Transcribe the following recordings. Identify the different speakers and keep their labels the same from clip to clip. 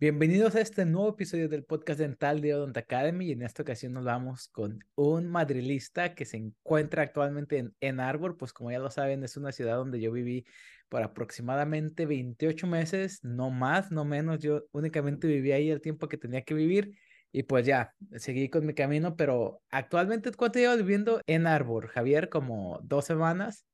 Speaker 1: Bienvenidos a este nuevo episodio del podcast dental de Odont Academy y en esta ocasión nos vamos con un madrilista que se encuentra actualmente en en Arbor, pues como ya lo saben es una ciudad donde yo viví por aproximadamente 28 meses, no más, no menos, yo únicamente viví ahí el tiempo que tenía que vivir y pues ya, seguí con mi camino, pero actualmente ¿cuánto llevas viviendo en Arbor, Javier? Como dos semanas.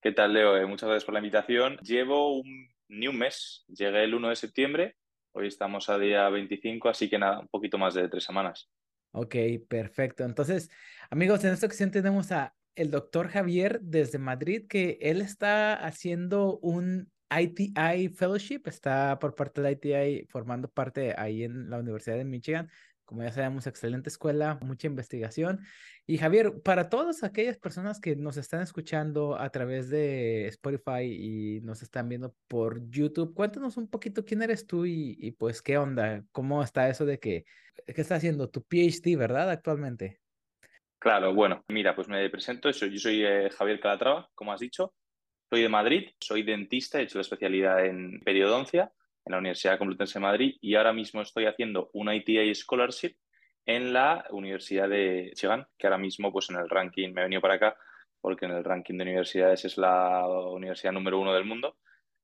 Speaker 2: ¿Qué tal, Leo? Eh, muchas gracias por la invitación. Llevo un, ni un mes, llegué el 1 de septiembre Hoy estamos a día 25, así que nada, un poquito más de tres semanas.
Speaker 1: Ok, perfecto. Entonces, amigos, en esta ocasión tenemos a el doctor Javier desde Madrid, que él está haciendo un ITI Fellowship, está por parte de la ITI formando parte ahí en la Universidad de Michigan como ya sabemos, excelente escuela, mucha investigación. Y Javier, para todas aquellas personas que nos están escuchando a través de Spotify y nos están viendo por YouTube, cuéntanos un poquito quién eres tú y, pues qué onda, cómo está eso de que, ¿qué está haciendo? Tu PhD, ¿verdad? Actualmente.
Speaker 2: Claro, bueno, mira, pues me presento, yo soy eh, Javier Calatrava, como has dicho, soy de Madrid, soy dentista, he hecho la especialidad en periodoncia en la Universidad Complutense de Madrid y ahora mismo estoy haciendo una ITI Scholarship en la Universidad de Michigan, que ahora mismo pues en el ranking, me he venido para acá porque en el ranking de universidades es la universidad número uno del mundo.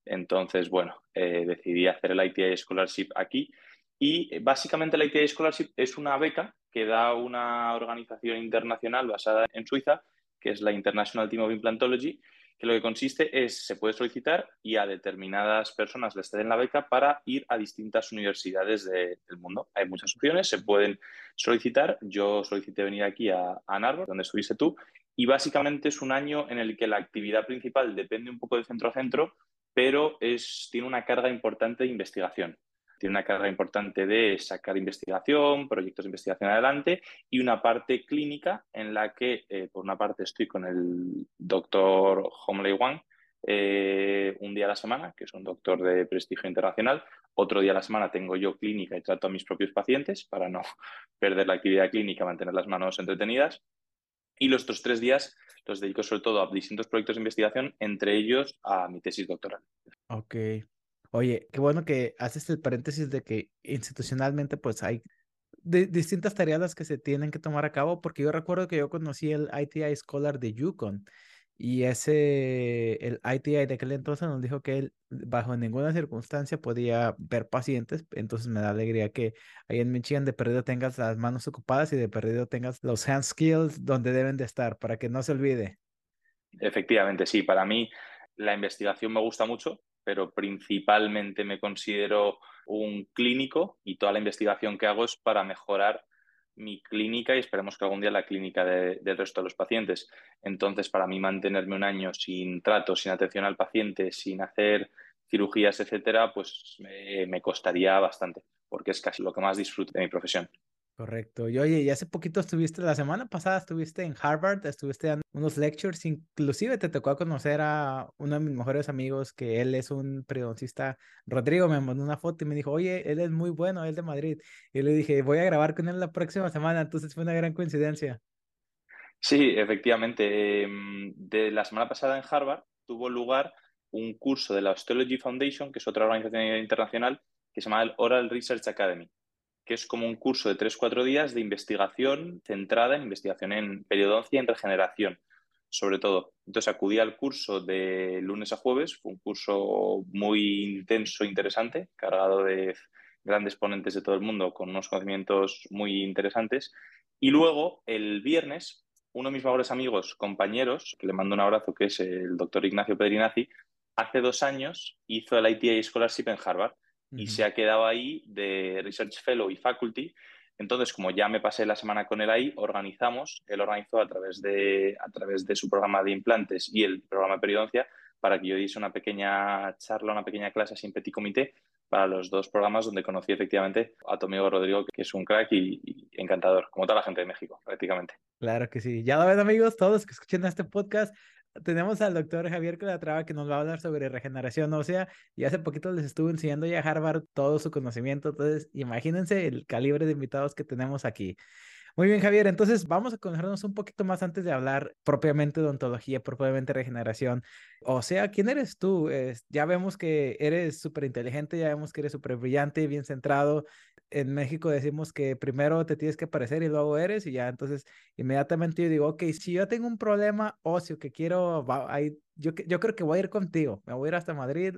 Speaker 2: Entonces, bueno, eh, decidí hacer el ITI Scholarship aquí y básicamente la ITI Scholarship es una beca que da una organización internacional basada en Suiza, que es la International Team of Implantology, que lo que consiste es, se puede solicitar y a determinadas personas les ceden la beca para ir a distintas universidades del mundo. Hay muchas opciones, se pueden solicitar. Yo solicité venir aquí a, a donde estuviste tú, y básicamente es un año en el que la actividad principal depende un poco de centro a centro, pero es, tiene una carga importante de investigación tiene una carga importante de sacar investigación, proyectos de investigación adelante y una parte clínica en la que, eh, por una parte, estoy con el doctor Homley Wang eh, un día a la semana, que es un doctor de prestigio internacional. Otro día a la semana tengo yo clínica y trato a mis propios pacientes para no perder la actividad clínica, mantener las manos entretenidas. Y los otros tres días los dedico sobre todo a distintos proyectos de investigación, entre ellos a mi tesis doctoral.
Speaker 1: Ok, Oye, qué bueno que haces el paréntesis de que institucionalmente pues hay distintas tareas que se tienen que tomar a cabo, porque yo recuerdo que yo conocí el ITI Scholar de Yukon y ese, el ITI de aquel entonces nos dijo que él bajo ninguna circunstancia podía ver pacientes, entonces me da alegría que ahí en Michigan de perdido tengas las manos ocupadas y de perdido tengas los hand skills donde deben de estar para que no se olvide.
Speaker 2: Efectivamente, sí, para mí la investigación me gusta mucho, pero principalmente me considero un clínico y toda la investigación que hago es para mejorar mi clínica y esperemos que algún día la clínica del resto de los pacientes. Entonces, para mí mantenerme un año sin trato, sin atención al paciente, sin hacer cirugías, etcétera, pues me costaría bastante, porque es casi lo que más disfruto de mi profesión.
Speaker 1: Correcto. Y oye, hace poquito estuviste, la semana pasada estuviste en Harvard, estuviste dando unos lectures, inclusive te tocó conocer a uno de mis mejores amigos, que él es un periodoncista, Rodrigo, me mandó una foto y me dijo, oye, él es muy bueno, él de Madrid. Y le dije, voy a grabar con él la próxima semana, entonces fue una gran coincidencia.
Speaker 2: Sí, efectivamente. Em, de la semana pasada en Harvard tuvo lugar un curso de la Osteology Foundation, que es otra organización internacional, que se llama el Oral Research Academy que es como un curso de 3-4 días de investigación centrada en investigación en periodoncia y en regeneración, sobre todo. Entonces acudí al curso de lunes a jueves, fue un curso muy intenso, interesante, cargado de grandes ponentes de todo el mundo con unos conocimientos muy interesantes. Y luego, el viernes, uno de mis mejores amigos, compañeros, que le mando un abrazo, que es el doctor Ignacio Pedrinazzi, hace dos años hizo el ITA Scholarship en Harvard y se ha quedado ahí de Research Fellow y Faculty. Entonces, como ya me pasé la semana con él ahí, organizamos, él organizó a través de, a través de su programa de implantes y el programa de periodoncia para que yo diese una pequeña charla, una pequeña clase sin petit comité para los dos programas donde conocí efectivamente a tu amigo Rodrigo, que es un crack y, y, encantador, como toda la gente de México, prácticamente.
Speaker 1: Claro que sí. Ya lo ven, amigos, todos que escuchen este podcast tenemos al doctor Javier Calatrava que nos va a hablar sobre regeneración ósea y hace poquito les estuve enseñando ya a Harvard todo su conocimiento, entonces imagínense el calibre de invitados que tenemos aquí. Muy bien, Javier. Entonces vamos a conocernos un poquito más antes de hablar propiamente de odontología, propiamente regeneración. O sea, ¿quién eres tú? ya vemos que eres súper inteligente, ya vemos que eres súper brillante, bien centrado. En México decimos que primero te tienes que parecer y luego eres y ya. Entonces, inmediatamente yo digo, ok, si yo tengo un problema óseo que quiero, ahí, yo, yo creo que voy a ir contigo. Me voy a ir hasta Madrid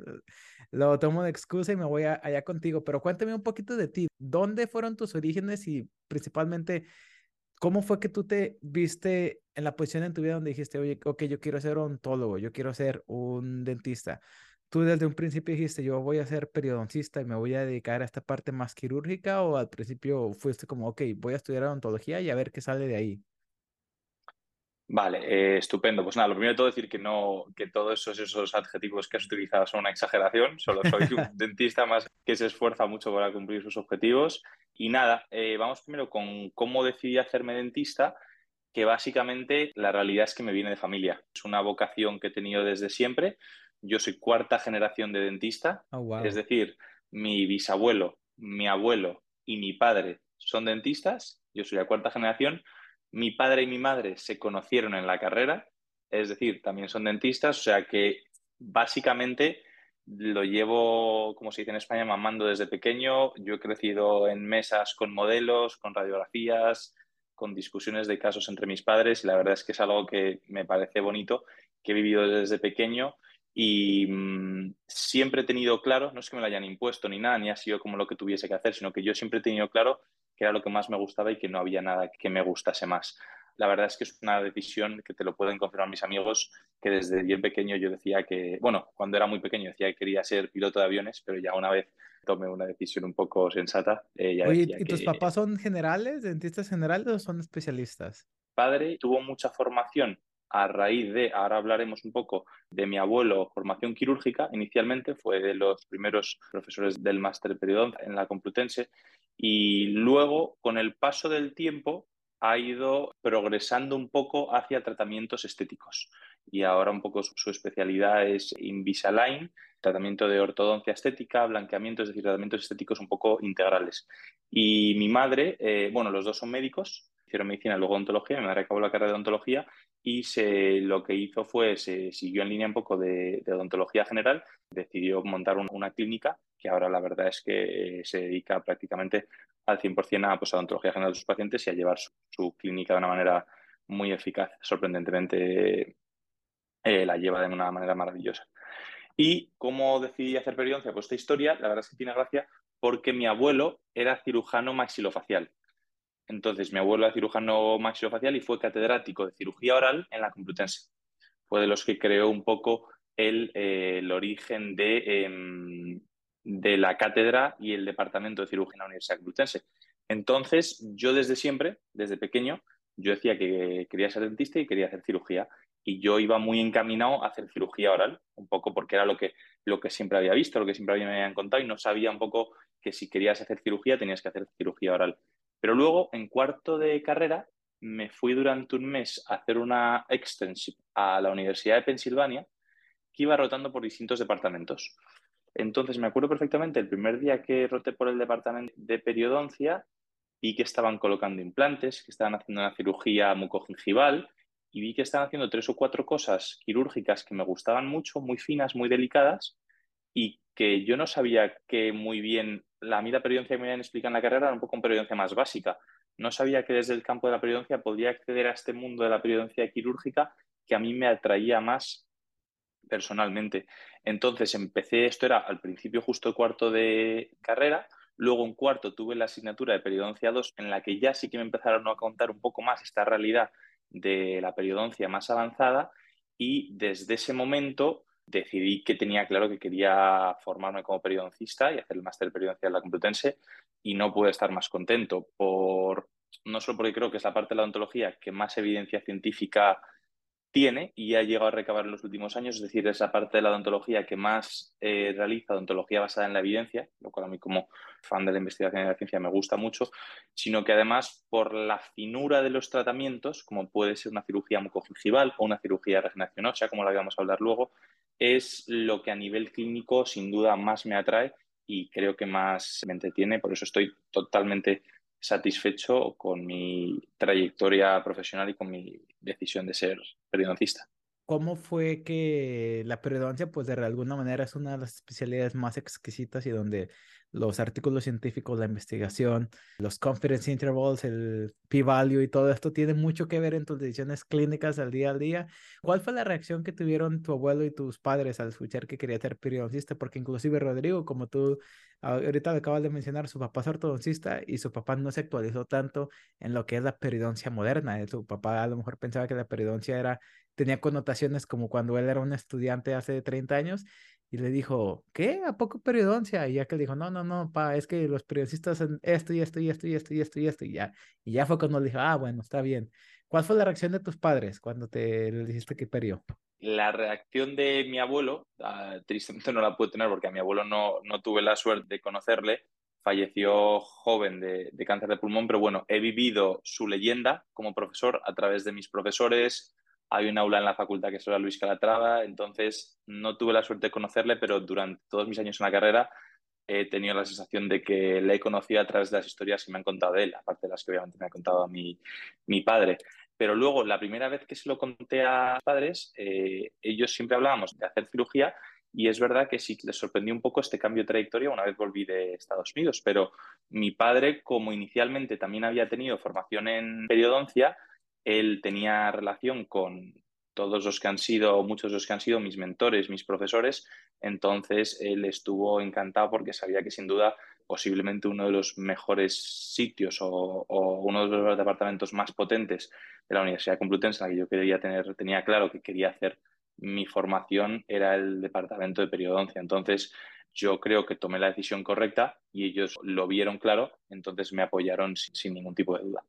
Speaker 1: lo tomo de excusa y me voy allá contigo, pero cuéntame un poquito de ti. ¿Dónde fueron tus orígenes y principalmente cómo fue que tú te viste en la posición en tu vida donde dijiste, oye, ok, yo quiero ser odontólogo, yo quiero ser un dentista? ¿Tú desde un principio dijiste, yo voy a ser periodoncista y me voy a dedicar a esta parte más quirúrgica o al principio fuiste como, ok, voy a estudiar odontología y a ver qué sale de ahí?
Speaker 2: Vale, eh, estupendo. Pues nada, lo primero de todo decir que no, que todos esos, esos adjetivos que has utilizado son una exageración. Solo soy un dentista más que se esfuerza mucho para cumplir sus objetivos. Y nada, eh, vamos primero con cómo decidí hacerme dentista, que básicamente la realidad es que me viene de familia. Es una vocación que he tenido desde siempre. Yo soy cuarta generación de dentista,
Speaker 1: oh,
Speaker 2: es decir, mi bisabuelo, mi abuelo y mi padre son dentistas. Yo soy la cuarta generación mi padre y mi madre se conocieron en la carrera, es decir, también son dentistas, o sea que básicamente lo llevo, como se dice en España, mamando desde pequeño. Yo he crecido en mesas con modelos, con radiografías, con discusiones de casos entre mis padres y la verdad es que es algo que me parece bonito, que he vivido desde pequeño y mm, siempre he tenido claro, no es que me lo hayan impuesto ni nada, ni ha sido como lo que tuviese que hacer, sino que yo siempre he tenido claro que era lo que más me gustaba y que no había nada que me gustase más. La verdad es que es una decisión que te lo pueden confirmar mis amigos, que desde bien pequeño yo decía que, bueno, cuando era muy pequeño decía que quería ser piloto de aviones, pero ya una vez tomé una decisión un poco sensata.
Speaker 1: Eh, Oye, ¿y tus papás son generales, dentistas generales o son especialistas?
Speaker 2: Padre tuvo mucha formación a raíz de, ahora hablaremos un poco de mi abuelo, formación quirúrgica, inicialmente fue de los primeros profesores del máster periodo en la Complutense y luego, con el paso del tiempo, ha ido progresando un poco hacia tratamientos estéticos. Y ahora un poco su, especialidad es Invisalign, tratamiento de ortodoncia estética, blanqueamiento, es decir, tratamientos estéticos un poco integrales. Y mi madre, eh, bueno, los dos son médicos, hicieron medicina, luego odontología, mi madre acabó la carrera de odontología y se, lo que hizo fue, se siguió en línea un poco de, odontología general, decidió montar una clínica que ahora la verdad es que eh, se dedica prácticamente al 100% a, pues, odontología general de sus pacientes y a llevar su, clínica de una manera muy eficaz. Sorprendentemente eh, la lleva de una manera maravillosa. ¿Y cómo decidí hacer periodoncia? Pues esta historia, la verdad es que tiene gracia porque mi abuelo era cirujano maxilofacial. Entonces, mi abuelo era cirujano maxilofacial y fue catedrático de cirugía oral en la Complutense. Fue de los que creó un poco el, eh, origen de, em, de, la cátedra y el departamento de cirugía en la Universidad Complutense. Entonces, yo desde siempre, desde pequeño, yo decía que quería ser dentista y quería hacer cirugía. Y yo iba muy encaminado a hacer cirugía oral, un poco porque era lo que, lo que siempre había visto, lo que siempre me habían contado y no sabía un poco que si querías hacer cirugía tenías que hacer cirugía oral. Pero luego, en cuarto de carrera, me fui durante un mes a hacer una extensión a la Universidad de Pensilvania, que iba rotando por distintos departamentos. Entonces, me acuerdo perfectamente el primer día que roté por el departamento de periodoncia, vi que estaban colocando implantes, que estaban haciendo una cirugía mucogingival y vi que estaban haciendo tres o cuatro cosas quirúrgicas que me gustaban mucho, muy finas, muy delicadas y que yo no sabía que muy bien la mí la periodoncia que me habían explicado en la carrera era un poco una periodoncia más básica. No sabía que desde el campo de la periodoncia podía acceder a este mundo de la periodoncia quirúrgica que a mí me atraía más personalmente. Entonces empecé, esto era al principio justo cuarto de carrera, luego en cuarto tuve la asignatura de periodoncia 2 en la que ya sí que me empezaron a contar un poco más esta realidad de la periodoncia más avanzada y desde ese momento decidí que tenía claro que quería formarme como periodoncista y hacer el máster de en la Complutense y no pude estar más contento por no solo porque creo que es la parte de la odontología que más evidencia científica tiene y ha llegado a recabar en los últimos años, es decir, esa parte de la odontología que más eh, realiza odontología basada en la evidencia, lo cual a mí como fan de la investigación y de la ciencia me gusta mucho, sino que además por la finura de los tratamientos, como puede ser una cirugía mucogingival o una cirugía regeneración como la vamos a hablar luego, es lo que a nivel clínico sin duda más me atrae y creo que más me entretiene. Por eso estoy totalmente satisfecho con mi trayectoria profesional y con mi decisión de ser periodoncista.
Speaker 1: ¿Cómo fue que la periodoncia, pues de alguna manera es una de las especialidades más exquisitas y donde los artículos científicos, la investigación, los confidence intervals, el p-value y todo esto tiene mucho que ver en tus decisiones clínicas al día al día. ¿Cuál fue la reacción que tuvieron tu abuelo y tus padres al escuchar que quería ser periodoncista? Porque inclusive Rodrigo, como tú ahorita acabas de mencionar, su papá es ortodoncista y su papá no se actualizó tanto en lo que es la periodoncia moderna. Su papá a lo mejor pensaba que la periodoncia era tenía connotaciones como cuando él era un estudiante hace 30 años y le dijo, ¿qué? ¿A poco periodoncia? Y ya que le dijo, no, no, no, pa, es que los periodistas hacen esto y esto y esto y esto y esto y esto y ya. Y ya fue cuando le dijo, ah, bueno, está bien. ¿Cuál fue la reacción de tus padres cuando te le dijiste que perió?
Speaker 2: La reacción de mi abuelo, uh, tristemente no la pude tener porque a mi abuelo no, no tuve la suerte de conocerle, falleció joven de, de cáncer de pulmón, pero bueno, he vivido su leyenda como profesor a través de mis profesores, hay un aula en la facultad que es la Luis Calatrava, entonces no tuve la suerte de conocerle, pero durante todos mis años en la carrera he tenido la sensación de que le he conocido a través de las historias que me han contado de él, aparte de las que obviamente me ha contado mi, mi padre. Pero luego, la primera vez que se lo conté a los padres, eh, ellos siempre hablábamos de hacer cirugía y es verdad que sí les sorprendió un poco este cambio de trayectoria una vez volví de Estados Unidos, pero mi padre, como inicialmente también había tenido formación en periodoncia, él tenía relación con todos los que han sido, muchos de los que han sido mis mentores, mis profesores, entonces él estuvo encantado porque sabía que sin duda posiblemente uno de los mejores sitios o, uno de los departamentos más potentes de la Universidad Complutense en la que yo quería tener, tenía claro que quería hacer mi formación era el departamento de periodoncia. Entonces, yo creo que tomé la decisión correcta y ellos lo vieron claro, entonces me apoyaron sin ningún tipo de duda.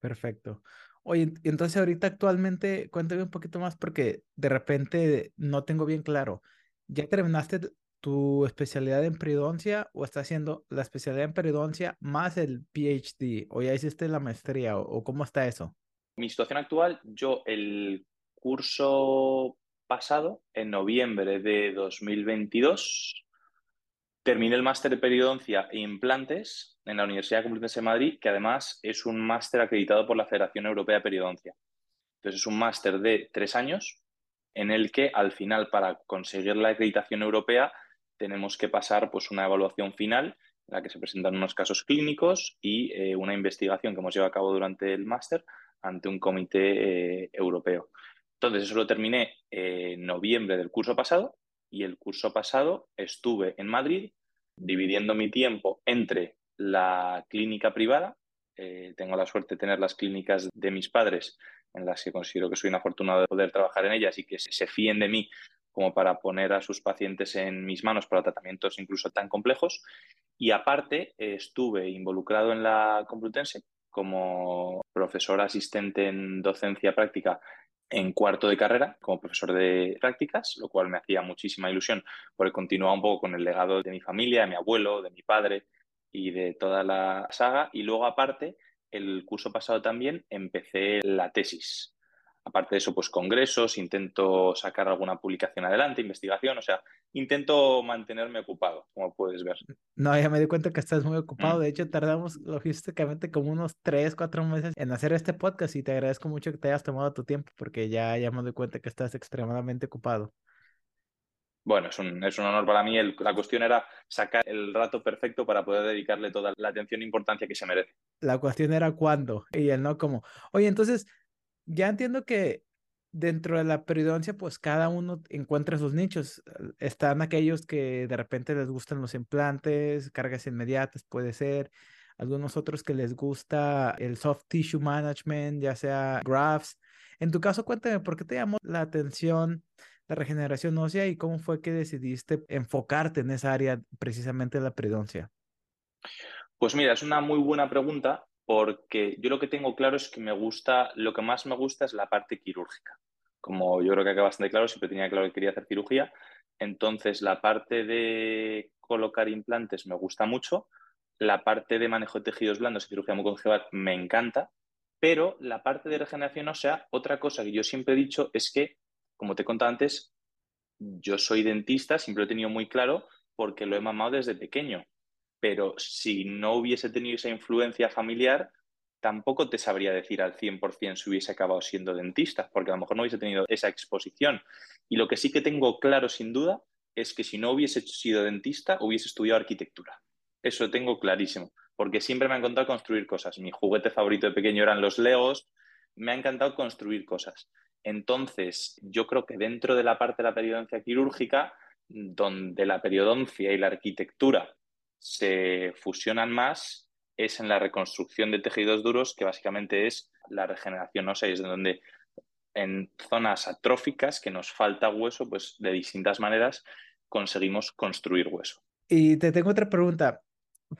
Speaker 1: Perfecto. Oye, entonces ahorita actualmente, cuéntame un poquito más porque de repente no tengo bien claro. ¿Ya terminaste tu especialidad en periodoncia o estás haciendo la especialidad en periodoncia más el PhD o ya hiciste la maestría o, cómo está eso?
Speaker 2: Mi situación actual, yo el curso pasado, en noviembre de 2022, terminé el máster de periodoncia e implantes en la Universidad Complutense de Madrid, que además es un máster acreditado por la Federación Europea de Periodoncia. Entonces es un máster de tres años en el que al final para conseguir la acreditación europea tenemos que pasar pues, una evaluación final en la que se presentan unos casos clínicos y eh, una investigación que hemos llevado a cabo durante el máster ante un comité eh, europeo. Entonces eso lo terminé en noviembre del curso pasado y el curso pasado estuve en Madrid dividiendo mi tiempo entre la clínica privada. Eh, tengo la suerte de tener las clínicas de mis padres, en las que considero que soy un afortunado de poder trabajar en ellas y que se fíen de mí como para poner a sus pacientes en mis manos para tratamientos incluso tan complejos. Y aparte, estuve involucrado en la Complutense como profesor asistente en docencia práctica en cuarto de carrera como profesor de prácticas, lo cual me hacía muchísima ilusión porque continuaba un poco con el legado de mi familia, de mi abuelo, de mi padre, y de toda la saga. Y luego, aparte, el curso pasado también empecé la tesis. Aparte de eso, pues congresos, intento sacar alguna publicación adelante, investigación, o sea, intento mantenerme ocupado, como puedes ver.
Speaker 1: No, ya me di cuenta que estás muy ocupado. Mm. De hecho, tardamos logísticamente como unos tres, cuatro meses en hacer este podcast y te agradezco mucho que te hayas tomado tu tiempo porque ya, ya me doy cuenta que estás extremadamente ocupado
Speaker 2: bueno, es un, es un honor para mí. la cuestión era sacar el rato perfecto para poder dedicarle toda la atención e importancia que se merece.
Speaker 1: La cuestión era cuándo y el no cómo. Oye, entonces, ya entiendo que dentro de la periodoncia, pues cada uno encuentra sus nichos. Están aquellos que de repente les gustan los implantes, cargas inmediatas, puede ser. Algunos otros que les gusta el soft tissue management, ya sea grafts. En tu caso, cuéntame, ¿por qué te llamó la atención la regeneración ósea y cómo fue que decidiste enfocarte en esa área precisamente la periodoncia?
Speaker 2: Pues mira, es una muy buena pregunta porque yo lo que tengo claro es que me gusta, lo que más me gusta es la parte quirúrgica. Como yo creo que queda bastante claro, siempre tenía claro que quería hacer cirugía. Entonces, la parte de colocar implantes me gusta mucho. La parte de manejo de tejidos blandos y cirugía mucoconjugal me encanta. Pero la parte de regeneración ósea, otra cosa que yo siempre he dicho es que como te he contado antes, yo soy dentista, siempre lo he tenido muy claro porque lo he mamado desde pequeño. Pero si no hubiese tenido esa influencia familiar, tampoco te sabría decir al 100% si hubiese acabado siendo dentista, porque a lo mejor no hubiese tenido esa exposición. Y lo que sí que tengo claro, sin duda, es que si no hubiese sido dentista, hubiese estudiado arquitectura. Eso tengo clarísimo, porque siempre me ha encantado construir cosas. Mi juguete favorito de pequeño eran los Legos, me ha encantado construir cosas. Entonces, yo creo que dentro de la parte de la periodoncia quirúrgica, donde la periodoncia y la arquitectura se fusionan más, es en la reconstrucción de tejidos duros, que básicamente es la regeneración no sé, es donde en zonas atróficas que nos falta hueso, pues de distintas maneras conseguimos construir hueso.
Speaker 1: Y te tengo otra pregunta.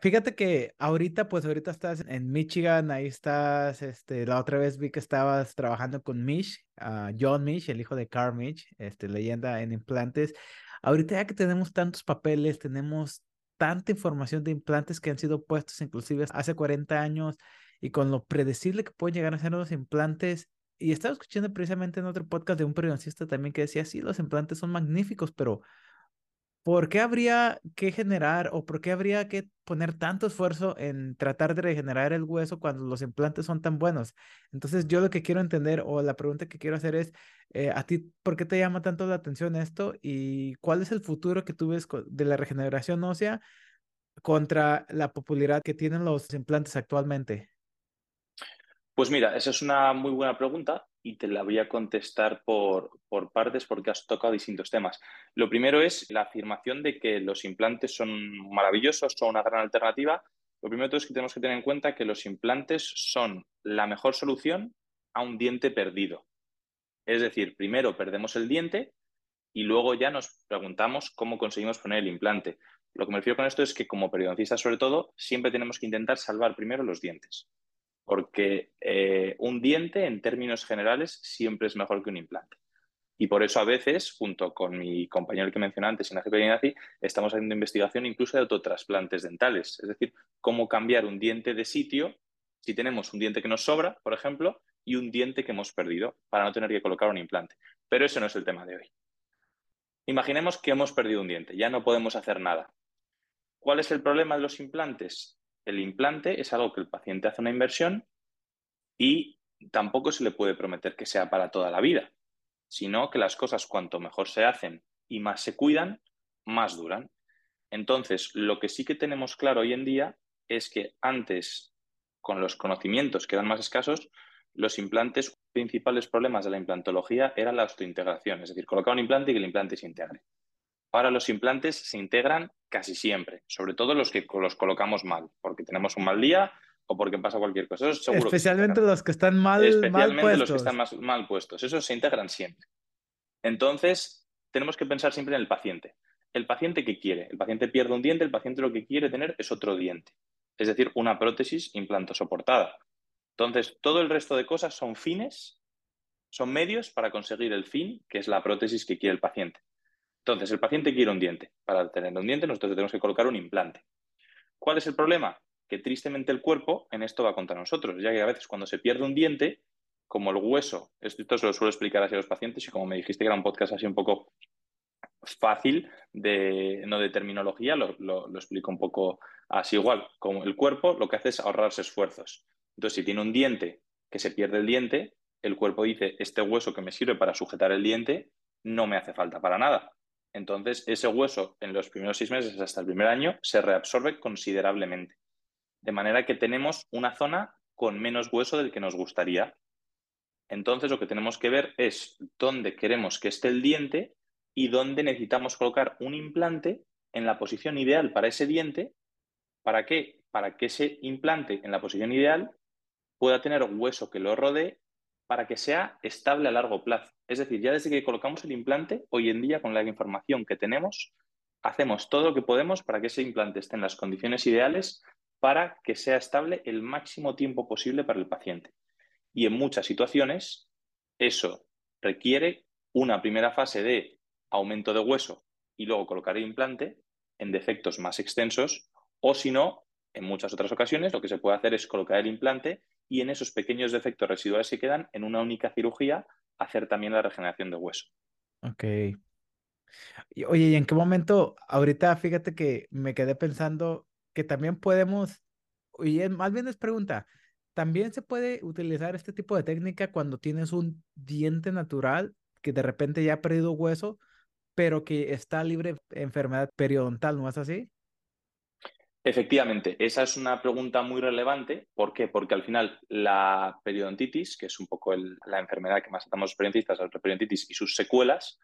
Speaker 1: Fíjate que ahorita, pues ahorita estás en Michigan, ahí estás, este, la otra vez vi que estabas trabajando con Mish, uh, John Mish, el hijo de Carl Mish, este, leyenda en implantes. Ahorita ya que tenemos tantos papeles, tenemos tanta información de implantes que han sido puestos inclusive hace 40 años y con lo predecible que pueden llegar a ser los implantes. Y estaba escuchando precisamente en otro podcast de un periodoncista también que decía, sí, los implantes son magníficos, pero ¿por qué habría que generar o por qué habría que poner tanto esfuerzo en tratar de regenerar el hueso cuando los implantes son tan buenos? Entonces yo lo que quiero entender o la pregunta que quiero hacer es, eh, ¿a ti por qué te llama tanto la atención esto y cuál es el futuro que tú ves de la regeneración ósea contra la popularidad que tienen los implantes actualmente?
Speaker 2: Pues mira, esa es una muy buena pregunta y te la voy a contestar por, por, partes porque has tocado distintos temas. Lo primero es la afirmación de que los implantes son maravillosos, son una gran alternativa. Lo primero es que tenemos que tener en cuenta que los implantes son la mejor solución a un diente perdido. Es decir, primero perdemos el diente y luego ya nos preguntamos cómo conseguimos poner el implante. Lo que me refiero con esto es que como periodistas sobre todo, siempre tenemos que intentar salvar primero los dientes porque eh, un diente en términos generales siempre es mejor que un implante. Y por eso a veces, junto con mi compañero que mencioné antes, Ignacio estamos haciendo investigación incluso de autotrasplantes dentales, es decir, cómo cambiar un diente de sitio si tenemos un diente que nos sobra, por ejemplo, y un diente que hemos perdido, para no tener que colocar un implante. Pero ese no es el tema de hoy. Imaginemos que hemos perdido un diente, ya no podemos hacer nada. ¿Cuál es el problema de los implantes? El implante es algo que el paciente hace una inversión y tampoco se le puede prometer que sea para toda la vida, sino que las cosas cuanto mejor se hacen y más se cuidan, más duran. Entonces, lo que sí que tenemos claro hoy en día es que antes, con los conocimientos que eran más escasos, los implantes principales problemas de la implantología eran la osteointegración, es decir, colocar un implante y que el implante se integre. Ahora los implantes se integran casi siempre, sobre todo los que los colocamos mal, porque tenemos un mal día o porque pasa cualquier cosa.
Speaker 1: Especialmente los que están mal,
Speaker 2: Especialmente
Speaker 1: mal
Speaker 2: los que están mal puestos. Esos se integran siempre. Entonces, tenemos que pensar siempre en el paciente. El paciente que quiere. El paciente pierde un diente, el paciente lo que quiere tener es otro diente. Es decir, una prótesis implantosoportada. Entonces, todo el resto de cosas son fines, son medios para conseguir el fin, que es la prótesis que quiere el paciente. Entonces, el paciente quiere un diente. Para tener un diente, nosotros tenemos que colocar un implante. ¿Cuál es el problema? Que tristemente el cuerpo en esto va contra nosotros, ya que a veces cuando se pierde un diente, como el hueso, esto, se lo suelo explicar así a los pacientes y como me dijiste que era un podcast así un poco fácil de no de terminología, lo, lo, explico un poco así igual. Como el cuerpo lo que hace es ahorrarse esfuerzos. Entonces, si tiene un diente que se pierde el diente, el cuerpo dice, este hueso que me sirve para sujetar el diente no me hace falta para nada. Entonces, ese hueso en los primeros seis meses hasta el primer año se reabsorbe considerablemente. De manera que tenemos una zona con menos hueso del que nos gustaría. Entonces, lo que tenemos que ver es dónde queremos que esté el diente y dónde necesitamos colocar un implante en la posición ideal para ese diente. ¿Para qué? Para que ese implante en la posición ideal pueda tener hueso que lo rodee para que sea estable a largo plazo. Es decir, ya desde que colocamos el implante, hoy en día con la información que tenemos, hacemos todo lo que podemos para que ese implante esté en las condiciones ideales para que sea estable el máximo tiempo posible para el paciente. Y en muchas situaciones, eso requiere una primera fase de aumento de hueso y luego colocar el implante en defectos más extensos, o si no, en muchas otras ocasiones lo que se puede hacer es colocar el implante y en esos pequeños defectos residuales que quedan, en una única cirugía, hacer también la regeneración de hueso.
Speaker 1: Ok. Oye, ¿y en qué momento, ahorita fíjate que me quedé pensando, que también podemos, y más bien es pregunta, ¿también se puede utilizar este tipo de técnica cuando tienes un diente natural que de repente ya ha perdido hueso, pero que está libre de enfermedad periodontal, ¿no es así?
Speaker 2: Efectivamente, esa es una pregunta muy relevante. ¿Por qué? Porque al final la periodontitis, que es un poco la enfermedad que más tratamos los periodontistas, la periodontitis y sus secuelas,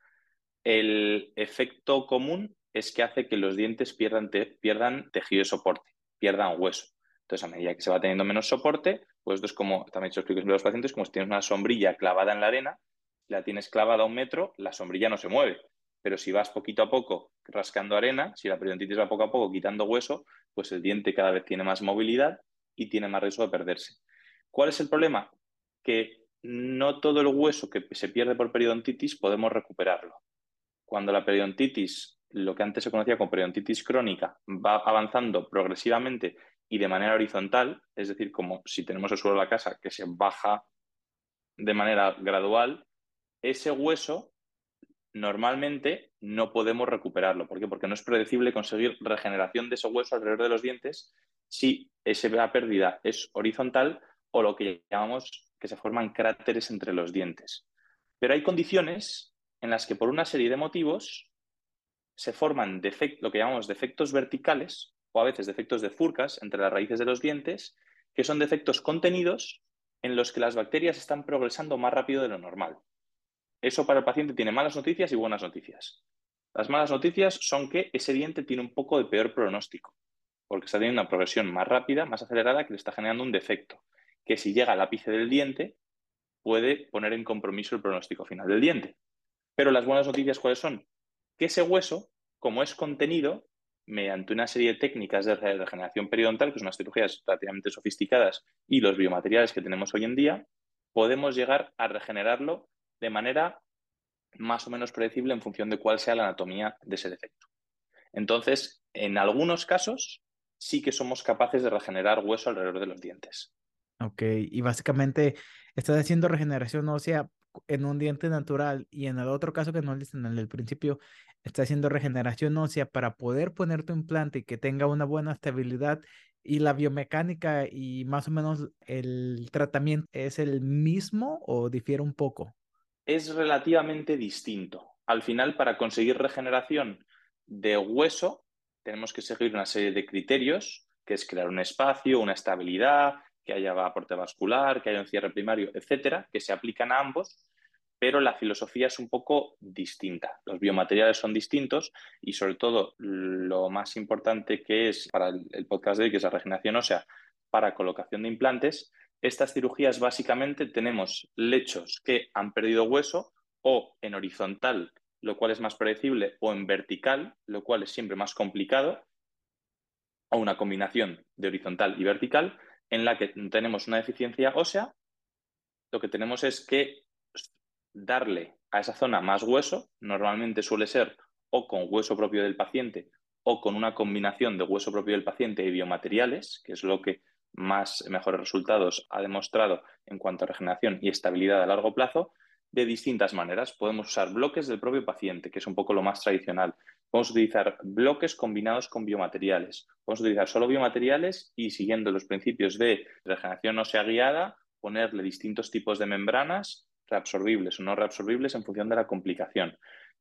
Speaker 2: el efecto común es que hace que los dientes pierdan, pierdan tejido de soporte, pierdan hueso. Entonces, a medida que se va teniendo menos soporte, pues esto es como, también a los pacientes, como si tienes una sombrilla clavada en la arena, la tienes clavada a un metro, la sombrilla no se mueve. Pero si vas poquito a poco rascando arena, si la periodontitis va poco a poco quitando hueso, pues el diente cada vez tiene más movilidad y tiene más riesgo de perderse. ¿Cuál es el problema? Que no todo el hueso que se pierde por periodontitis podemos recuperarlo. Cuando la periodontitis, lo que antes se conocía como periodontitis crónica, va avanzando progresivamente y de manera horizontal, es decir, como si tenemos el suelo de la casa que se baja de manera gradual, ese hueso normalmente no podemos recuperarlo. ¿Por qué? Porque no es predecible conseguir regeneración de ese hueso alrededor de los dientes si esa pérdida es horizontal o lo que llamamos que se forman cráteres entre los dientes. Pero hay condiciones en las que por una serie de motivos se forman lo que llamamos defectos verticales o a veces defectos de furcas entre las raíces de los dientes, que son defectos contenidos en los que las bacterias están progresando más rápido de lo normal. Eso para el paciente tiene malas noticias y buenas noticias. Las malas noticias son que ese diente tiene un poco de peor pronóstico, porque está teniendo una progresión más rápida, más acelerada, que le está generando un defecto, que si llega al ápice del diente, puede poner en compromiso el pronóstico final del diente. Pero las buenas noticias, ¿cuáles son? Que ese hueso, como es contenido, mediante una serie de técnicas de regeneración periodontal, que son unas cirugías relativamente sofisticadas, y los biomateriales que tenemos hoy en día, podemos llegar a regenerarlo de manera más o menos predecible en función de cuál sea la anatomía de ese defecto. Entonces, en algunos casos, sí que somos capaces de regenerar hueso alrededor de los dientes.
Speaker 1: Ok, y básicamente estás haciendo regeneración ósea en un diente natural y en el otro caso que no dicen en el principio, está haciendo regeneración ósea para poder poner tu implante y que tenga una buena estabilidad y la biomecánica y más o menos el tratamiento es el mismo o difiere un poco
Speaker 2: es relativamente distinto. Al final, para conseguir regeneración de hueso, tenemos que seguir una serie de criterios, que es crear un espacio, una estabilidad, que haya aporte vascular, que haya un cierre primario, etcétera, que se aplican a ambos, pero la filosofía es un poco distinta. Los biomateriales son distintos y, sobre todo, lo más importante que es para el podcast de hoy, que es la regeneración ósea para colocación de implantes, estas cirugías básicamente tenemos lechos que han perdido hueso o en horizontal, lo cual es más predecible, o en vertical, lo cual es siempre más complicado, o una combinación de horizontal y vertical, en la que tenemos una deficiencia ósea, lo que tenemos es que darle a esa zona más hueso, normalmente suele ser o con hueso propio del paciente o con una combinación de hueso propio del paciente y biomateriales, que es lo que más mejores resultados ha demostrado en cuanto a regeneración y estabilidad a largo plazo de distintas maneras. Podemos usar bloques del propio paciente, que es un poco lo más tradicional. Podemos utilizar bloques combinados con biomateriales. Podemos utilizar solo biomateriales y siguiendo los principios de regeneración no sea guiada, ponerle distintos tipos de membranas reabsorbibles o no reabsorbibles en función de la complicación.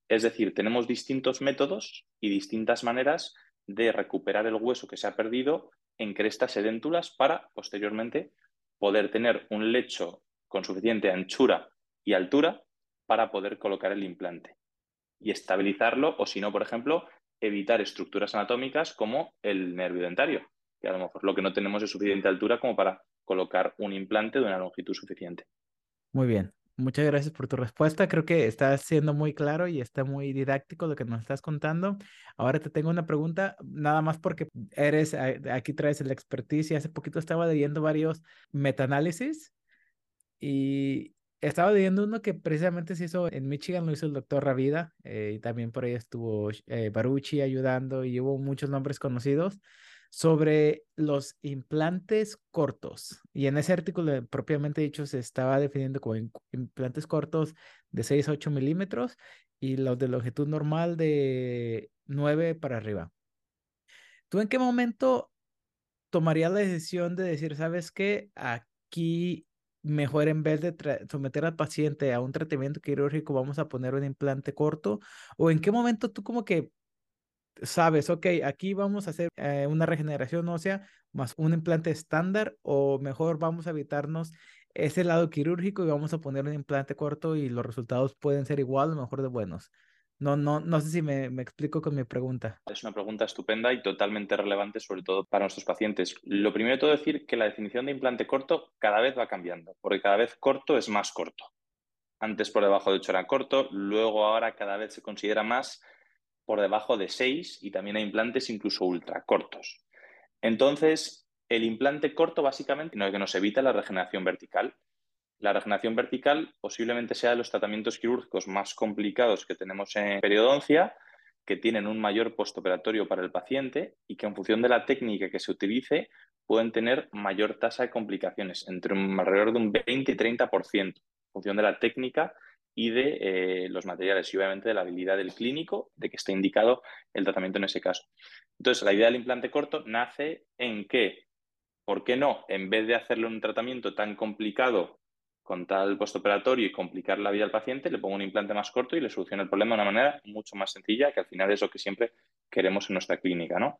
Speaker 2: Es decir, tenemos distintos métodos y distintas maneras de recuperar el hueso que se ha perdido en crestas edéntulas para posteriormente poder tener un lecho con suficiente anchura y altura para poder colocar el implante y estabilizarlo o si no, por ejemplo, evitar estructuras anatómicas como el nervio dentario, que a lo mejor lo que no tenemos es suficiente altura como para colocar un implante de una longitud suficiente.
Speaker 1: Muy bien. Muchas gracias por tu respuesta. Creo que estás siendo muy claro y está muy didáctico lo que nos estás contando. Ahora te tengo una pregunta, nada más porque eres, aquí traes la expertise y hace poquito estaba leyendo varios metaanálisis y estaba leyendo uno que precisamente se hizo en Michigan, lo hizo el doctor Ravida eh, y también por ahí estuvo eh, Baruchi ayudando y hubo muchos nombres conocidos sobre los implantes cortos. Y en ese artículo propiamente dicho se estaba definiendo como implantes cortos de 6 a 8 milímetros y los de longitud normal de 9 para arriba. ¿Tú en qué momento tomaría la decisión de decir, ¿sabes qué? Aquí mejor en vez de someter al paciente a un tratamiento quirúrgico, vamos a poner un implante corto? ¿O en qué momento tú como que sabes, ok, aquí vamos a hacer eh, una regeneración ósea más un implante estándar o mejor vamos a evitarnos ese lado quirúrgico y vamos a poner un implante corto y los resultados pueden ser igual mejor de buenos? No, no, no sé si me, me, explico con mi pregunta.
Speaker 2: Es una pregunta estupenda y totalmente relevante, sobre todo para nuestros pacientes. Lo primero de todo decir que la definición de implante corto cada vez va cambiando, porque cada vez corto es más corto. Antes por debajo de 8 era corto, luego ahora cada vez se considera más por debajo de 6 y también hay implantes incluso ultra cortos. Entonces, el implante corto básicamente no que nos evita la regeneración vertical. La regeneración vertical posiblemente sea de los tratamientos quirúrgicos más complicados que tenemos en periodoncia, que tienen un mayor postoperatorio para el paciente y que en función de la técnica que se utilice pueden tener mayor tasa de complicaciones, entre alrededor de un 20 y 30%, en función de la técnica y de eh, los materiales y obviamente de la habilidad del clínico de que esté indicado el tratamiento en ese caso. Entonces, la idea del implante corto nace en que, ¿por qué no? En vez de hacerle un tratamiento tan complicado con tal postoperatorio y complicar la vida al paciente, le pongo un implante más corto y le soluciono el problema de una manera mucho más sencilla, que al final es lo que siempre queremos en nuestra clínica, ¿no?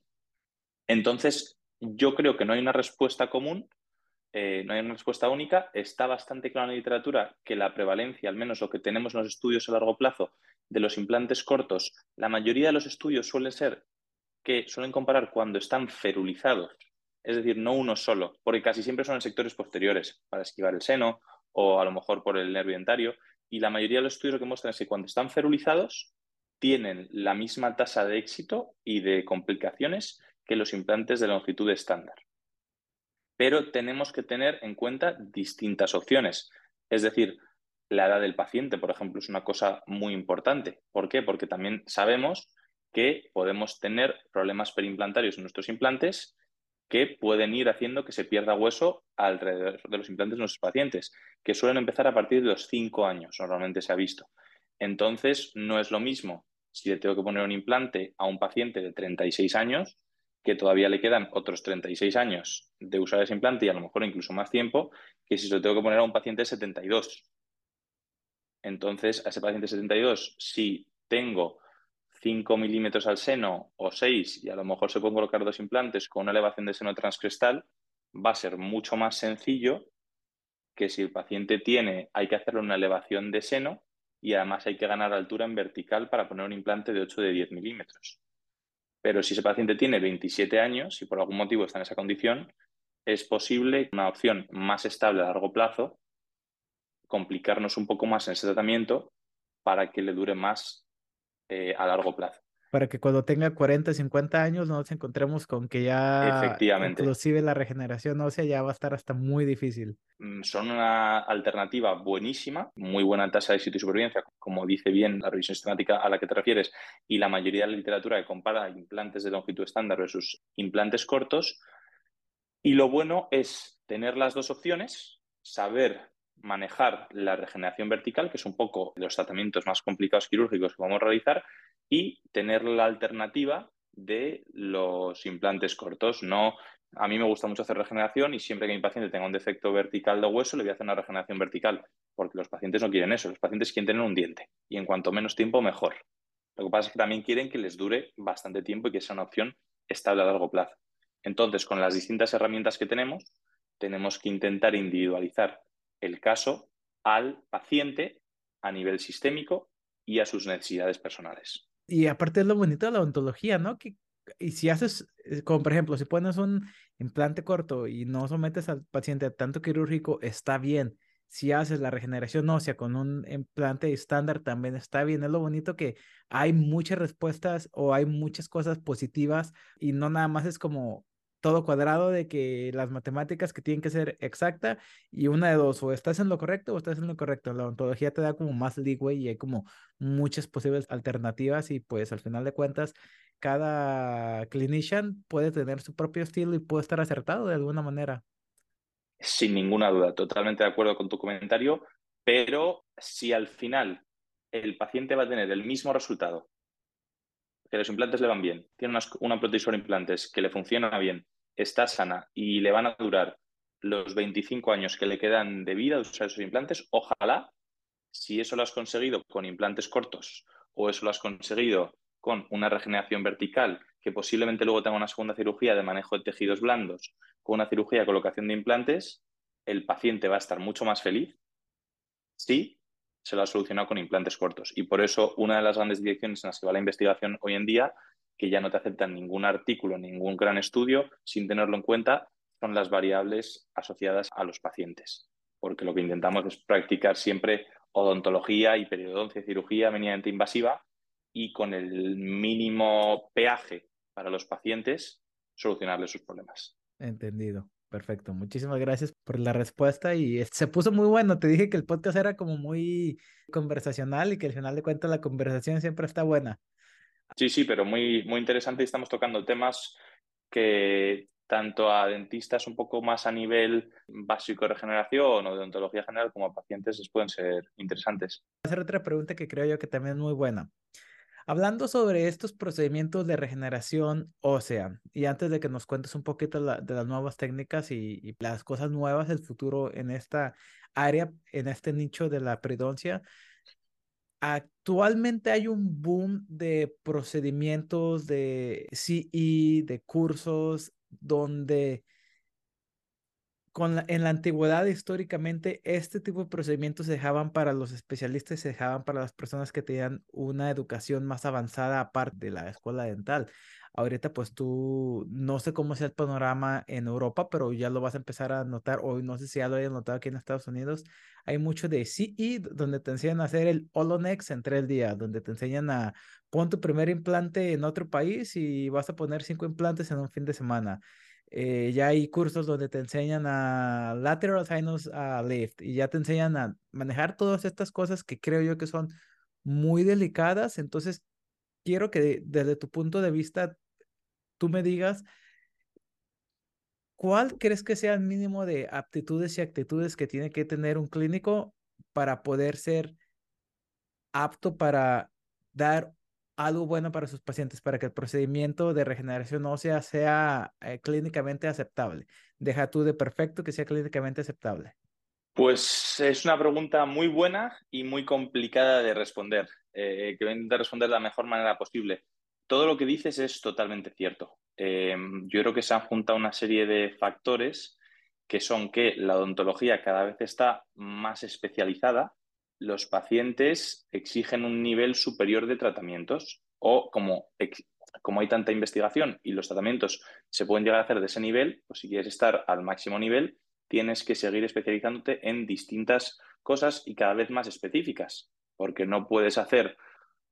Speaker 2: Entonces, yo creo que no hay una respuesta común, eh, no hay una respuesta única. Está bastante claro en la literatura que la prevalencia, al menos lo que tenemos en los estudios a largo plazo, de los implantes cortos, la mayoría de los estudios suelen ser que suelen comparar cuando están ferulizados, es decir, no uno solo, porque casi siempre son en sectores posteriores, para esquivar el seno o a lo mejor por el nervio dentario. Y la mayoría de los estudios lo que muestran es que cuando están ferulizados tienen la misma tasa de éxito y de complicaciones que los implantes de longitud estándar. Pero tenemos que tener en cuenta distintas opciones. Es decir, la edad del paciente, por ejemplo, es una cosa muy importante. ¿Por qué? Porque también sabemos que podemos tener problemas perimplantarios en nuestros implantes que pueden ir haciendo que se pierda hueso alrededor de los implantes de nuestros pacientes, que suelen empezar a partir de los 5 años, normalmente se ha visto. Entonces, no es lo mismo si le tengo que poner un implante a un paciente de 36 años, que todavía le quedan otros 36 años de usar ese implante y a lo mejor incluso más tiempo, que si se lo tengo que poner a un paciente de 72. Entonces, a ese paciente de 72, si tengo 5 milímetros al seno o 6 y a lo mejor se pueden colocar dos implantes con una elevación de seno transcrestal, va a ser mucho más sencillo que si el paciente tiene, hay que hacerle una elevación de seno y además hay que ganar altura en vertical para poner un implante de 8 de 10 milímetros. Pero si ese paciente tiene 27 años y por algún motivo está en esa condición, es posible una opción más estable a largo plazo, complicarnos un poco más en ese tratamiento para que le dure más eh, a largo plazo.
Speaker 1: Para que cuando tenga 40, 50 años nos encontremos con que ya
Speaker 2: Efectivamente.
Speaker 1: inclusive la regeneración ósea ya va a estar hasta muy difícil.
Speaker 2: Mm, son una alternativa buenísima, muy buena tasa de éxito y supervivencia, como dice bien la revisión sistemática a la que te refieres, y la mayoría de la literatura que compara implantes de longitud estándar versus implantes cortos. Y lo bueno es tener las dos opciones, saber manejar la regeneración vertical, que es un poco los tratamientos más complicados quirúrgicos que vamos a realizar, y tener la alternativa de los implantes cortos. No, a mí me gusta mucho hacer regeneración y siempre que mi paciente tenga un defecto vertical de hueso le voy a hacer una regeneración vertical, porque los pacientes no quieren eso, los pacientes quieren tener un diente y en cuanto menos tiempo mejor. Lo que pasa es que también quieren que les dure bastante tiempo y que sea una opción estable a largo plazo. Entonces, con las distintas herramientas que tenemos, tenemos que intentar individualizar el caso al paciente a nivel sistémico y a sus necesidades personales.
Speaker 1: Y aparte es lo bonito de la ontología, ¿no? Que, y si haces, eh, como por ejemplo, si pones un implante corto y no sometes al paciente a tanto quirúrgico, está bien. Si haces la regeneración ósea con un implante estándar, también está bien. Es lo bonito que hay muchas respuestas o hay muchas cosas positivas y no nada más es como todo cuadrado de que las matemáticas que tienen que ser exacta y una de dos, o estás en lo correcto o estás en lo correcto. La ontología te da como más leeway y hay como muchas posibles alternativas y pues al final de cuentas cada clinician puede tener su propio estilo y puede estar acertado de alguna manera.
Speaker 2: Sin ninguna duda, totalmente de acuerdo con tu comentario, pero si al final el paciente va a tener el mismo resultado, que los implantes le van bien, tiene una, una sobre implantes que le funciona bien, está sana y le van a durar los 25 años que le quedan de vida de usar esos implantes, ojalá, si eso lo has conseguido con implantes cortos o eso lo has conseguido con una regeneración vertical, que posiblemente luego tenga una segunda cirugía de manejo de tejidos blandos, con una cirugía de colocación de implantes, el paciente va a estar mucho más feliz si se lo ha solucionado con implantes cortos. Y por eso una de las grandes direcciones en las que va la investigación hoy en día, que ya no te aceptan ningún artículo, ningún gran estudio, sin tenerlo en cuenta, son las variables asociadas a los pacientes. Porque lo que intentamos es practicar siempre odontología y periodoncia cirugía mínimamente invasiva y con el mínimo peaje para los pacientes solucionarles sus problemas.
Speaker 1: Entendido. Perfecto. Muchísimas gracias por la respuesta y se puso muy bueno. Te dije que el podcast era como muy conversacional y que al final de cuentas la conversación siempre está buena.
Speaker 2: Sí, sí, pero muy, muy interesante y estamos tocando temas que tanto a dentistas un poco más a nivel básico de regeneración o de odontología general como a pacientes les pueden ser interesantes.
Speaker 1: Voy a hacer otra pregunta que creo yo que también es muy buena. Hablando sobre estos procedimientos de regeneración ósea, y antes de que nos cuentes un poquito de las nuevas técnicas y, las cosas nuevas del futuro en esta área, en este nicho de la peridoncia, actualmente hay un boom de procedimientos de CE, de cursos, donde en la antigüedad históricamente este tipo de procedimientos se dejaban para los especialistas, se dejaban para las personas que tenían una educación más avanzada aparte de la escuela dental. Ahorita pues tú, no sé cómo sea el panorama en Europa, pero ya lo vas a empezar a notar, o no sé si ya lo hayas notado aquí en Estados Unidos, hay mucho de CE, donde te enseñan a hacer el Olonex en tres días, donde te enseñan a pon tu primer implante en otro país y vas a poner cinco implantes en un fin de semana. Eh, ya hay cursos donde te enseñan a lateral sinus a lift y ya te enseñan a manejar todas estas cosas que creo yo que son muy delicadas. Entonces, quiero que desde tu punto de vista tú me digas cuál crees que sea el mínimo de aptitudes y actitudes que tiene que tener un clínico para poder ser apto para dar algo bueno para sus pacientes, para que el procedimiento de regeneración ósea sea eh, clínicamente aceptable? Deja tú de perfecto que sea clínicamente aceptable.
Speaker 2: Pues es una pregunta muy buena y muy complicada de responder, eh, que voy a intentar responder de la mejor manera posible. Todo lo que dices es totalmente cierto. Em, yo creo que se han juntado una serie de factores que son que la odontología cada vez está más especializada los pacientes exigen un nivel superior de tratamientos o como, como hay tanta investigación y los tratamientos se pueden llegar a hacer de ese nivel, pues si quieres estar al máximo nivel, tienes que seguir especializándote en distintas cosas y cada vez más específicas, porque no puedes hacer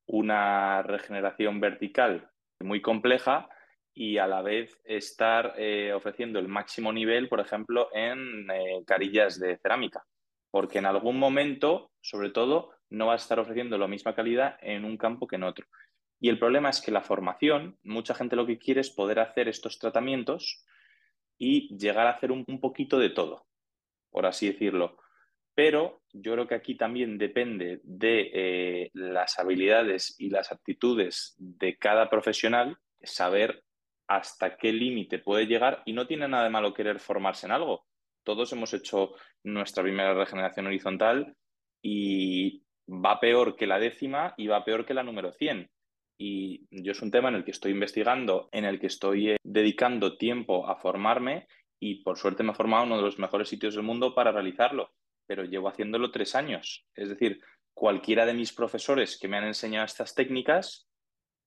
Speaker 2: una regeneración vertical muy compleja y a la vez estar eh, ofreciendo el máximo nivel, por ejemplo, en eh, carillas de cerámica porque en algún momento, sobre todo, no va a estar ofreciendo la misma calidad en un campo que en otro. Y el problema es que la formación, mucha gente lo que quiere es poder hacer estos tratamientos y llegar a hacer un, poquito de todo, por así decirlo. Pero yo creo que aquí también depende de eh, las habilidades y las aptitudes de cada profesional, saber hasta qué límite puede llegar y no tiene nada de malo querer formarse en algo todos hemos hecho nuestra primera regeneración horizontal y va peor que la décima y va peor que la número 100. Y yo es un tema en el que estoy investigando, en el que estoy eh, dedicando tiempo a formarme y por suerte me he formado en uno de los mejores sitios del mundo para realizarlo, pero llevo haciéndolo tres años. Es decir, cualquiera de mis profesores que me han enseñado estas técnicas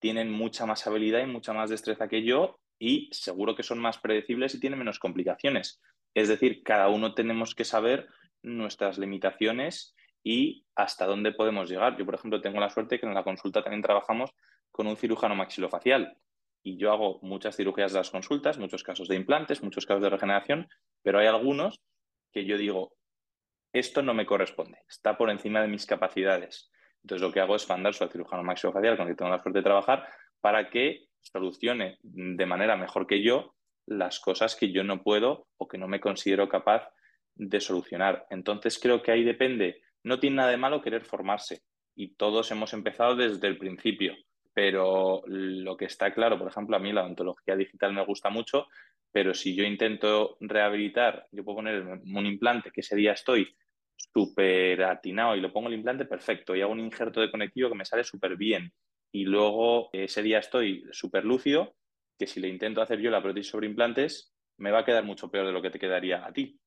Speaker 2: tienen mucha más habilidad y mucha más destreza que yo y seguro que son más predecibles y tienen menos complicaciones. Es decir, cada uno tenemos que saber nuestras limitaciones y hasta dónde podemos llegar. Yo, por ejemplo, tengo la suerte que en la consulta también trabajamos con un cirujano maxilofacial y yo hago muchas cirugías de las consultas, muchos casos de implantes, muchos casos de regeneración, pero hay algunos que yo digo, esto no me corresponde, está por encima de mis capacidades. Entonces lo que hago es mandar al cirujano maxilofacial con el que tengo la suerte de trabajar para que solucione de manera mejor que yo las cosas que yo no puedo o que no me considero capaz de solucionar. Entonces creo que ahí depende, no tiene nada de malo querer formarse y todos hemos empezado desde el principio, pero lo que está claro, por ejemplo, a mí la odontología digital me gusta mucho, pero si yo intento rehabilitar, yo puedo poner un implante que ese día estoy súper atinado y lo pongo el implante perfecto y hago un injerto de conectivo que me sale súper bien y luego ese día estoy súper lúcido, que si le intento hacer yo la prótesis sobre implantes, me va a quedar mucho peor de lo que te quedaría a ti.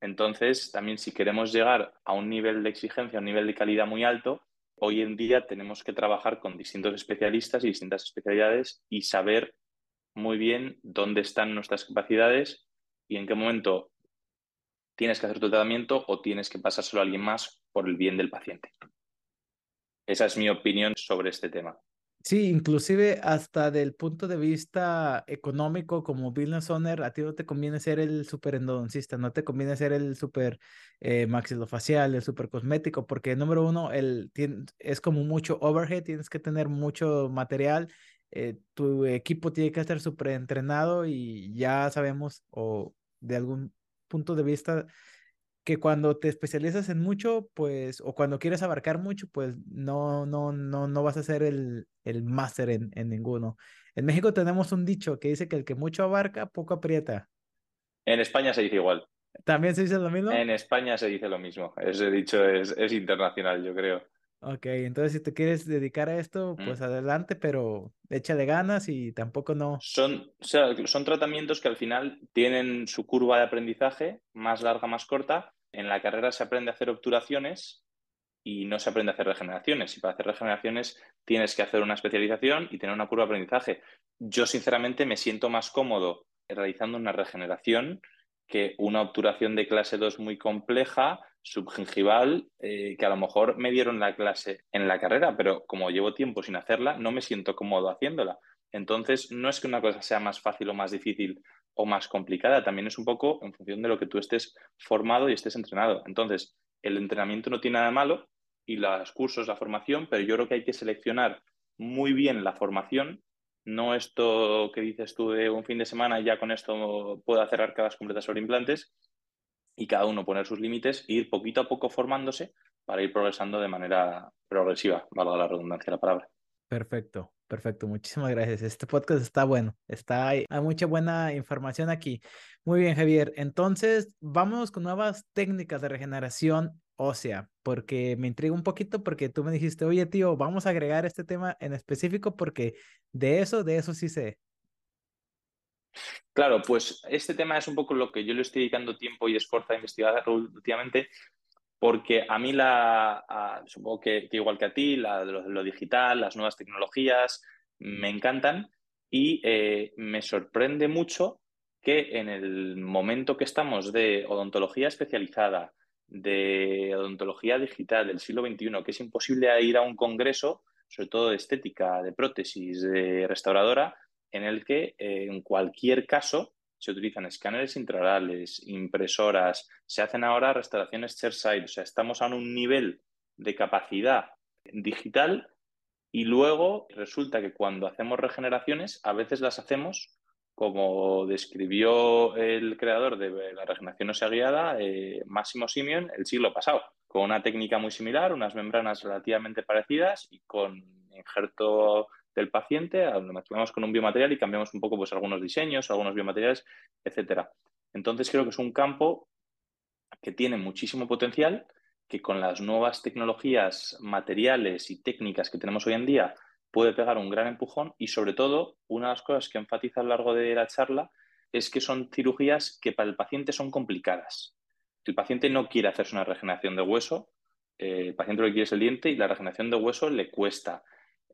Speaker 2: Entonces, también si queremos llegar a un nivel de exigencia, a un nivel de calidad muy alto, hoy en día tenemos que trabajar con distintos especialistas y distintas especialidades y saber muy bien dónde están nuestras capacidades y en qué momento tienes que hacer tu tratamiento o tienes que pasárselo a alguien más por el bien del paciente. Esa es mi opinión sobre este tema.
Speaker 1: Sí, inclusive hasta del punto de vista económico como business owner, a ti no te conviene ser el super endodoncista, no te conviene ser el super eh, maxilofacial, el super cosmético, porque número uno, el, es como mucho overhead, tienes que tener mucho material, eh, tu equipo tiene que estar súper entrenado y ya sabemos, o de algún punto de vista, que cuando te especializas en mucho, pues, o cuando quieres abarcar mucho, pues no, no, no, no vas a ser el, el máster en, en ninguno. En México tenemos un dicho que dice que el que mucho abarca, poco aprieta.
Speaker 2: En España se dice igual.
Speaker 1: ¿También se dice lo mismo?
Speaker 2: En España se dice lo mismo. Ese dicho es, es internacional, yo creo.
Speaker 1: Ok, entonces si te quieres dedicar a esto, pues adelante, pero échale ganas y tampoco no.
Speaker 2: Son, o sea, son tratamientos que al final tienen su curva de aprendizaje más larga, más corta, en la carrera se aprende a hacer obturaciones y no se aprende a hacer regeneraciones. Y para hacer regeneraciones tienes que hacer una especialización y tener una curva de aprendizaje. Yo, sinceramente, me siento más cómodo realizando una regeneración que una obturación de clase 2 muy compleja, subgingival, eh, que a lo mejor me dieron la clase en la carrera, pero como llevo tiempo sin hacerla, no me siento cómodo haciéndola. Entonces, no es que una cosa sea más fácil o más difícil o más complicada, también es un poco en función de lo que tú estés formado y estés entrenado. Entonces, el entrenamiento no tiene nada malo y los cursos, la formación, pero yo creo que hay que seleccionar muy bien la formación, no esto que dices tú de un fin de semana ya con esto puedo hacer arcadas completas sobre implantes y cada uno poner sus límites e ir poquito a poco formándose para ir progresando de manera progresiva, valga la redundancia de la palabra.
Speaker 1: Perfecto, perfecto. Muchísimas gracias. Este podcast está bueno. Está hay mucha buena información aquí. Muy bien, Javier. Entonces, vamos con nuevas técnicas de regeneración ósea, porque me intriga un poquito porque tú me dijiste, oye, tío, vamos a agregar este tema en específico porque de eso, de eso sí sé.
Speaker 2: Claro, pues este tema es un poco lo que yo le estoy dedicando tiempo y esfuerzo a investigar últimamente porque a mí la, supongo que, igual que a ti, lo, digital, las nuevas tecnologías me encantan y eh, me sorprende mucho que en el momento que estamos de odontología especializada, de odontología digital del siglo XXI, que es imposible ir a un congreso, sobre todo de estética, de prótesis, de restauradora, en el que eh, en cualquier caso se utilizan escáneres intraorales, impresoras, se hacen ahora restauraciones chairside, o sea, estamos a un nivel de capacidad digital y luego resulta que cuando hacemos regeneraciones, a veces las hacemos como describió el creador de la regeneración ósea guiada, eh, Máximo Simeon, el siglo pasado, con una técnica muy similar, unas membranas relativamente parecidas y con injerto del paciente, donde mezclamos con un biomaterial y cambiamos un poco pues, algunos diseños, algunos biomateriales, etcétera. Entonces creo que es un campo que tiene muchísimo potencial, que con las nuevas tecnologías materiales y técnicas que tenemos hoy en día puede pegar un gran empujón y sobre todo una de las cosas que enfatiza a lo largo de la charla es que son cirugías que para el paciente son complicadas. El paciente no quiere hacerse una regeneración de hueso, eh, el paciente lo que quiere es el diente y la regeneración de hueso le cuesta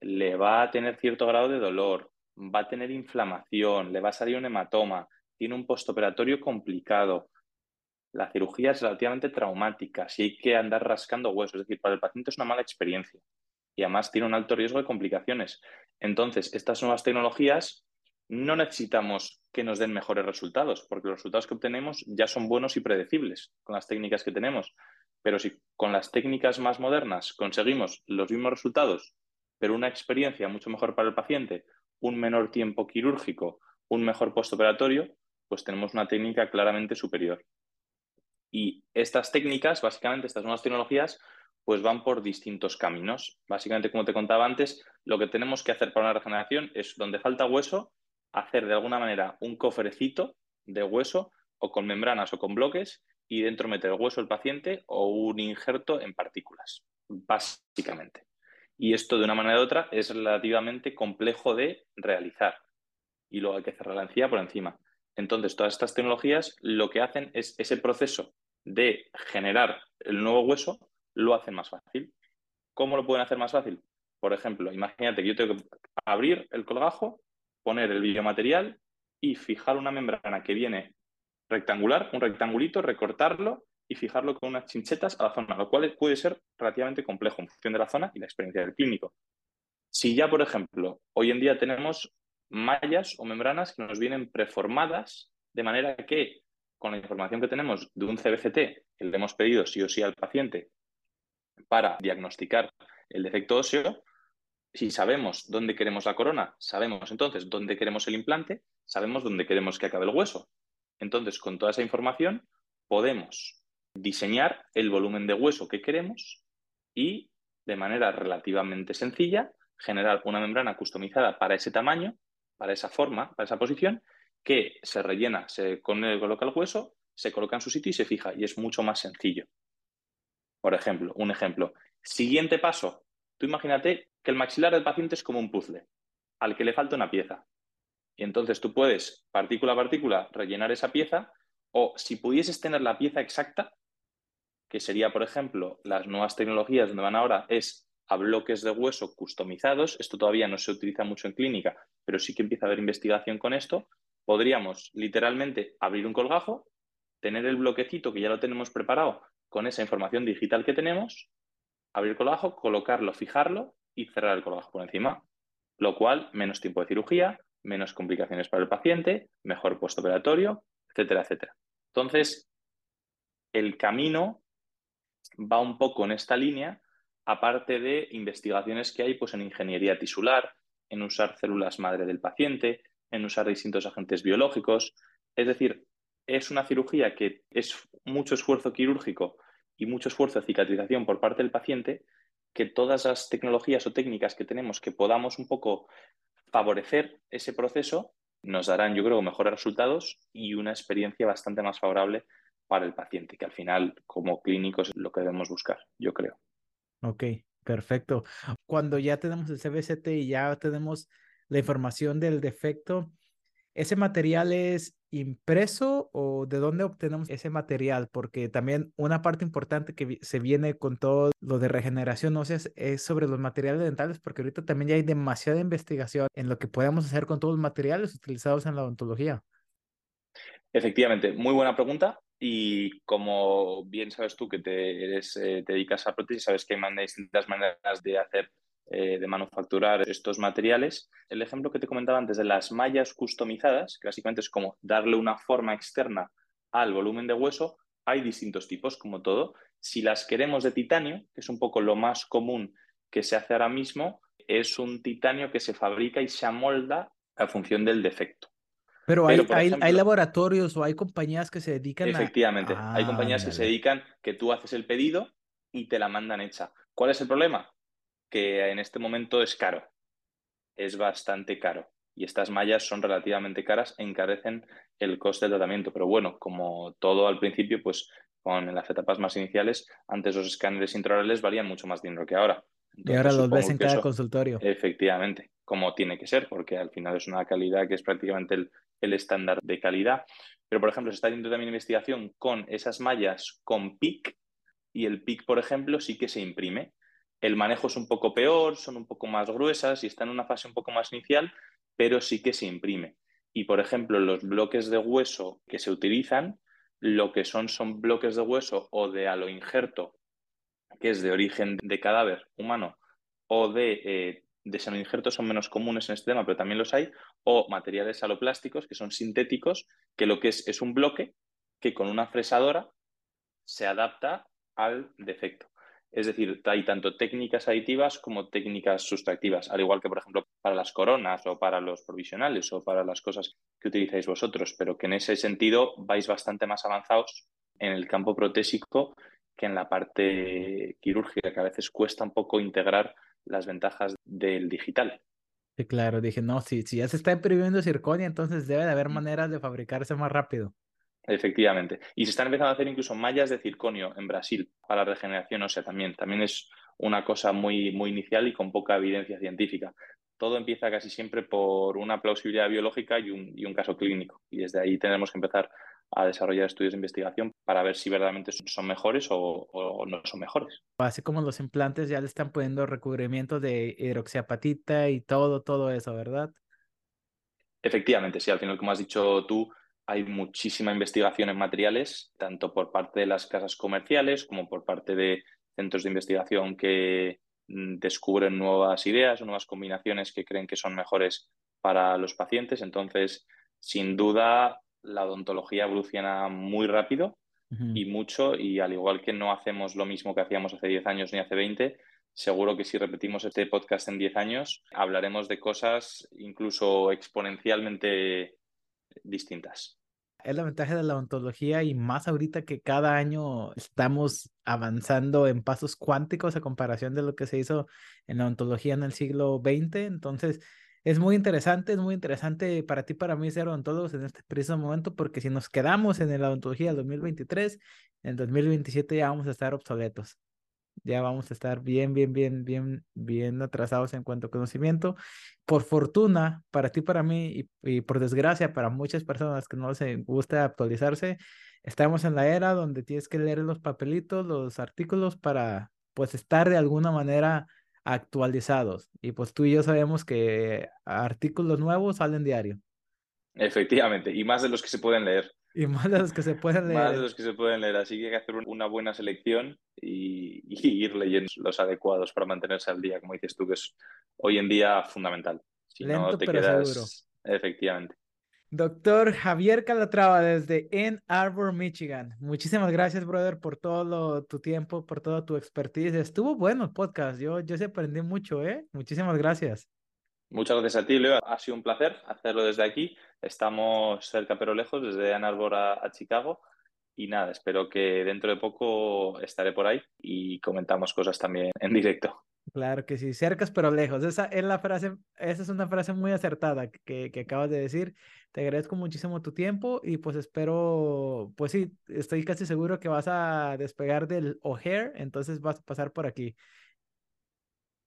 Speaker 2: le va a tener cierto grado de dolor, va a tener inflamación, le va a salir un hematoma, tiene un postoperatorio complicado. La cirugía es relativamente traumática, si hay que andar rascando huesos, es decir, para el paciente es una mala experiencia y además tiene un alto riesgo de complicaciones. Entonces, estas nuevas tecnologías no necesitamos que nos den mejores resultados, porque los resultados que obtenemos ya son buenos y predecibles con las técnicas que tenemos. Pero si con las técnicas más modernas conseguimos los mismos resultados pero una experiencia mucho mejor para el paciente, un menor tiempo quirúrgico, un mejor postoperatorio, pues tenemos una técnica claramente superior. Y estas técnicas, básicamente estas nuevas tecnologías, pues van por distintos caminos. Básicamente, como te contaba antes, lo que tenemos que hacer para una regeneración es donde falta hueso, hacer de alguna manera un cofrecito de hueso o con membranas o con bloques y dentro meter el hueso del paciente o un injerto en partículas, básicamente. Y esto de una manera u otra es relativamente complejo de realizar y luego hay que cerrar la encía por encima. Entonces, todas estas tecnologías lo que hacen es ese proceso de generar el nuevo hueso, lo hacen más fácil. ¿Cómo lo pueden hacer más fácil? Por ejemplo, imagínate que yo tengo que abrir el colgajo, poner el biomaterial y fijar una membrana que viene rectangular, un rectangulito, recortarlo y fijarlo con unas chinchetas a la zona, lo cual puede ser relativamente complejo en función de la zona y la experiencia del clínico. Si ya, por ejemplo, hoy en día tenemos mallas o membranas que nos vienen preformadas de manera que con la información que tenemos de un CBCT que le hemos pedido sí o sí al paciente para diagnosticar el defecto óseo, si sabemos dónde queremos la corona, sabemos entonces dónde queremos el implante, sabemos dónde queremos que acabe el hueso. Entonces, con toda esa información, podemos diseñar el volumen de hueso que queremos y, de manera relativamente sencilla, generar una membrana customizada para ese tamaño para esa forma, para esa posición, que se rellena, se coloca el hueso, se coloca en su sitio y se fija, y es mucho más sencillo. Por ejemplo, un ejemplo. Siguiente paso. Tú imagínate que el maxilar del paciente es como un puzzle, al que le falta una pieza. Y entonces tú puedes, partícula a partícula, rellenar esa pieza, o si pudieses tener la pieza exacta, que sería, por ejemplo, las nuevas tecnologías donde van ahora, es a bloques de hueso customizados. Esto todavía no se utiliza mucho en clínica, pero sí que empieza a haber investigación con esto. Podríamos literalmente abrir un colgajo, tener el bloquecito que ya lo tenemos preparado con esa información digital que tenemos, abrir el colgajo, colocarlo, fijarlo y cerrar el colgajo por encima. Lo cual, menos tiempo de cirugía, menos complicaciones para el paciente, mejor postoperatorio, etcétera, etcétera. Entonces, el camino va un poco en esta línea aparte de investigaciones que hay pues, en ingeniería tisular, en usar células madre del paciente, en usar distintos agentes biológicos. Es decir, es una cirugía que es mucho esfuerzo quirúrgico y mucho esfuerzo de cicatrización por parte del paciente, que todas las tecnologías o técnicas que tenemos que podamos un poco favorecer ese proceso nos darán, yo creo, mejores resultados y una experiencia bastante más favorable para el paciente, que al final, como clínicos, es lo que debemos buscar, yo creo.
Speaker 1: Ok, perfecto. Cuando ya tenemos el CBCT y ya tenemos la información del defecto, ¿ese material es impreso o de dónde obtenemos ese material? Porque también una parte importante que se viene con todo lo de regeneración ósea es sobre los materiales dentales, porque ahorita también ya hay demasiada investigación en lo que podemos hacer con todos los materiales utilizados en la odontología.
Speaker 2: Efectivamente, muy buena pregunta. Y como bien sabes tú que te, eres, eh, te dedicas a prótesis, sabes que hay distintas maneras de hacer, eh, de manufacturar estos materiales. El ejemplo que te comentaba antes de las mallas customizadas, que básicamente es como darle una forma externa al volumen de hueso, hay distintos tipos, como todo. Si las queremos de titanio, que es un poco lo más común que se hace ahora mismo, es un titanio que se fabrica y se amolda a función del defecto.
Speaker 1: Pero, hay, hay, laboratorios o hay compañías que se dedican
Speaker 2: efectivamente, a... Efectivamente, hay compañías que se dedican que tú haces el pedido y te la mandan hecha. ¿Cuál es el problema? Que en este momento es caro. Es bastante caro. Y estas mallas son relativamente caras e encarecen el coste del tratamiento. Pero bueno, como todo al principio, pues con las etapas más iniciales, antes los escáneres intraorales valían mucho más dinero que ahora.
Speaker 1: y ahora los ves en cada consultorio.
Speaker 2: Efectivamente, como tiene que ser, porque al final es una calidad que es prácticamente el el estándar de calidad. Pero, por ejemplo, se está haciendo también investigación con esas mallas con PIC y el PIC, por ejemplo, sí que se imprime. El manejo es un poco peor, son un poco más gruesas y está en una fase un poco más inicial, pero sí que se imprime. Y, por ejemplo, los bloques de hueso que se utilizan, lo que son son bloques de hueso o de aloinjerto, que es de origen de cadáver humano, o de eh, de senoinjertos son menos comunes en este tema, pero también los hay, o materiales aloplásticos que son sintéticos, que lo que es es un bloque que con una fresadora se adapta al defecto. Es decir, hay tanto técnicas aditivas como técnicas sustractivas, al igual que, por ejemplo, para las coronas o para los provisionales o para las cosas que utilizáis vosotros, pero que en ese sentido vais bastante más avanzados en el campo protésico que en la parte quirúrgica, que a veces cuesta un poco integrar las ventajas del digital.
Speaker 1: Sí, claro, dije, no, si, si ya se está imprimiendo circonia, entonces debe de haber
Speaker 2: Mm.
Speaker 1: maneras de fabricarse más rápido.
Speaker 2: Efectivamente. Y se están empezando a hacer incluso mallas de circonio en Brasil para la regeneración ósea también. También es una cosa muy, muy inicial y con poca evidencia científica. Todo empieza casi siempre por una plausibilidad biológica y un, y un caso clínico. Y desde ahí tenemos que empezar a desarrollar estudios de investigación para ver si verdaderamente son mejores o, o no son mejores.
Speaker 1: Así como los implantes ya le están poniendo recubrimiento de hidroxiapatita y todo, todo eso, ¿verdad?
Speaker 2: Efectivamente, sí, al final, como has dicho tú, hay muchísima investigación en materiales, tanto por parte de las casas comerciales como por parte de centros de investigación que mm, descubren nuevas ideas o nuevas combinaciones que creen que son mejores para los pacientes. Entonces, sin duda, la odontología evoluciona muy rápido y mucho, y al igual que no hacemos lo mismo que hacíamos hace 10 años ni hace 20, seguro que si repetimos este podcast en 10 años, hablaremos de cosas incluso exponencialmente distintas.
Speaker 1: Es la ventaja de la odontología y más ahorita que cada año estamos avanzando en pasos cuánticos a comparación de lo que se hizo en la odontología en el siglo XX. Entonces, es muy interesante, es muy interesante para ti, para mí ser odontólogos en este preciso momento, porque si nos quedamos en la odontología del 2023, en el 2027 ya vamos a estar obsoletos. Ya vamos a estar bien, bien, bien, bien, bien atrasados en cuanto a conocimiento. Por fortuna, para ti, para mí, y, por desgracia, para muchas personas que no les gusta actualizarse, estamos en la era donde tienes que leer los papelitos, los artículos para, pues, estar de alguna manera actualizados. Y pues tú y yo sabemos que artículos nuevos salen diario.
Speaker 2: Efectivamente, y más de los que se pueden leer.
Speaker 1: Y más de los que se pueden leer.
Speaker 2: Más de los que se pueden leer, así que hay que hacer una buena selección y, y ir leyendo los adecuados para mantenerse al día, como dices tú, que es hoy en día fundamental. Si
Speaker 1: Lento,
Speaker 2: no te
Speaker 1: pero
Speaker 2: quedas...
Speaker 1: seguro.
Speaker 2: Efectivamente.
Speaker 1: Doctor Javier Calatrava desde Ann Arbor, Michigan. Muchísimas gracias, brother, por todo tu tiempo, por toda tu expertise. Estuvo bueno el podcast. Yo, yo sí aprendí mucho, ¿eh? Muchísimas gracias.
Speaker 2: Muchas gracias a ti, Leo. Ha sido un placer hacerlo desde aquí. Estamos cerca pero lejos, desde Ann Arbor a, a Chicago. Y nada, espero que dentro de poco estaré por ahí y comentamos cosas también en directo.
Speaker 1: Claro que sí, cercas pero lejos. Esa es la frase, esa es una frase muy acertada que, que acabas de decir. Te agradezco muchísimo tu tiempo y pues espero, pues sí, estoy casi seguro que vas a despegar del O'Hare, entonces vas a pasar por aquí.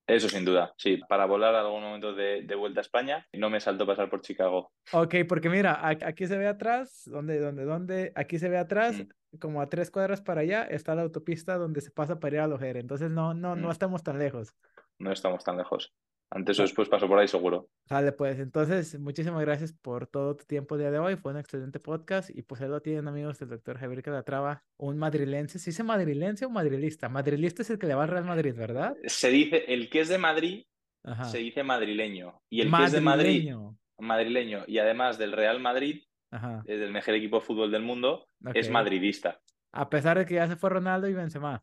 Speaker 2: Eso sin duda, sí. Para volar algún momento de, de vuelta a España, no me salto pasar por Chicago.
Speaker 1: Ok, porque mira, aquí se ve atrás, ¿dónde, dónde, dónde? Aquí se ve atrás,
Speaker 2: Mm.
Speaker 1: como a tres cuadras para allá, está la autopista donde se pasa para ir a O'Hare. Entonces no, no, no
Speaker 2: Mm.
Speaker 1: estamos tan lejos.
Speaker 2: No estamos tan lejos. Antes o
Speaker 1: Ah.
Speaker 2: después paso por ahí seguro.
Speaker 1: Sale, pues. Entonces, muchísimas gracias por todo tu tiempo el día de hoy. Fue un excelente podcast. Y pues ahí lo tienen, amigos, el doctor Javier Calatrava, un madrilense. ¿Se dice madrilense o madrilista? Madrilista es el que le va al Real Madrid, ¿verdad?
Speaker 2: Se dice, el que es de Madrid
Speaker 1: Ajá.
Speaker 2: se dice madrileño. Y el que es de Madrid,
Speaker 1: Madrileño.
Speaker 2: Y además del Real Madrid,
Speaker 1: Ajá.
Speaker 2: es del mejor equipo de fútbol del mundo, es madridista.
Speaker 1: A pesar de que ya se fue Ronaldo y Benzema.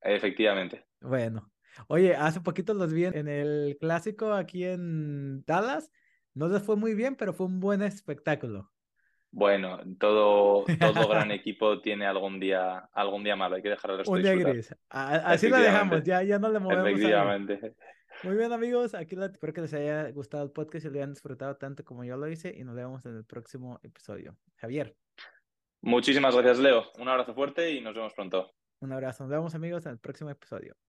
Speaker 2: Efectivamente.
Speaker 1: Bueno. Oye, hace poquito los vi en el clásico aquí en Dallas. No les fue muy bien, pero fue un buen espectáculo.
Speaker 2: Bueno, todo, todo gran equipo tiene algún día, algún día malo. Hay que dejar el resto
Speaker 1: Un día gris. A- Así lo dejamos, ya, ya no le movemos.
Speaker 2: Efectivamente.
Speaker 1: Muy bien, amigos. Aquí la- espero que les haya gustado el podcast y lo hayan disfrutado tanto como yo lo hice. Y nos vemos en el próximo episodio. Javier,
Speaker 2: Muchísimas gracias, Leo. Un abrazo fuerte y nos vemos pronto.
Speaker 1: un abrazo. Nos vemos, amigos, en el próximo episodio.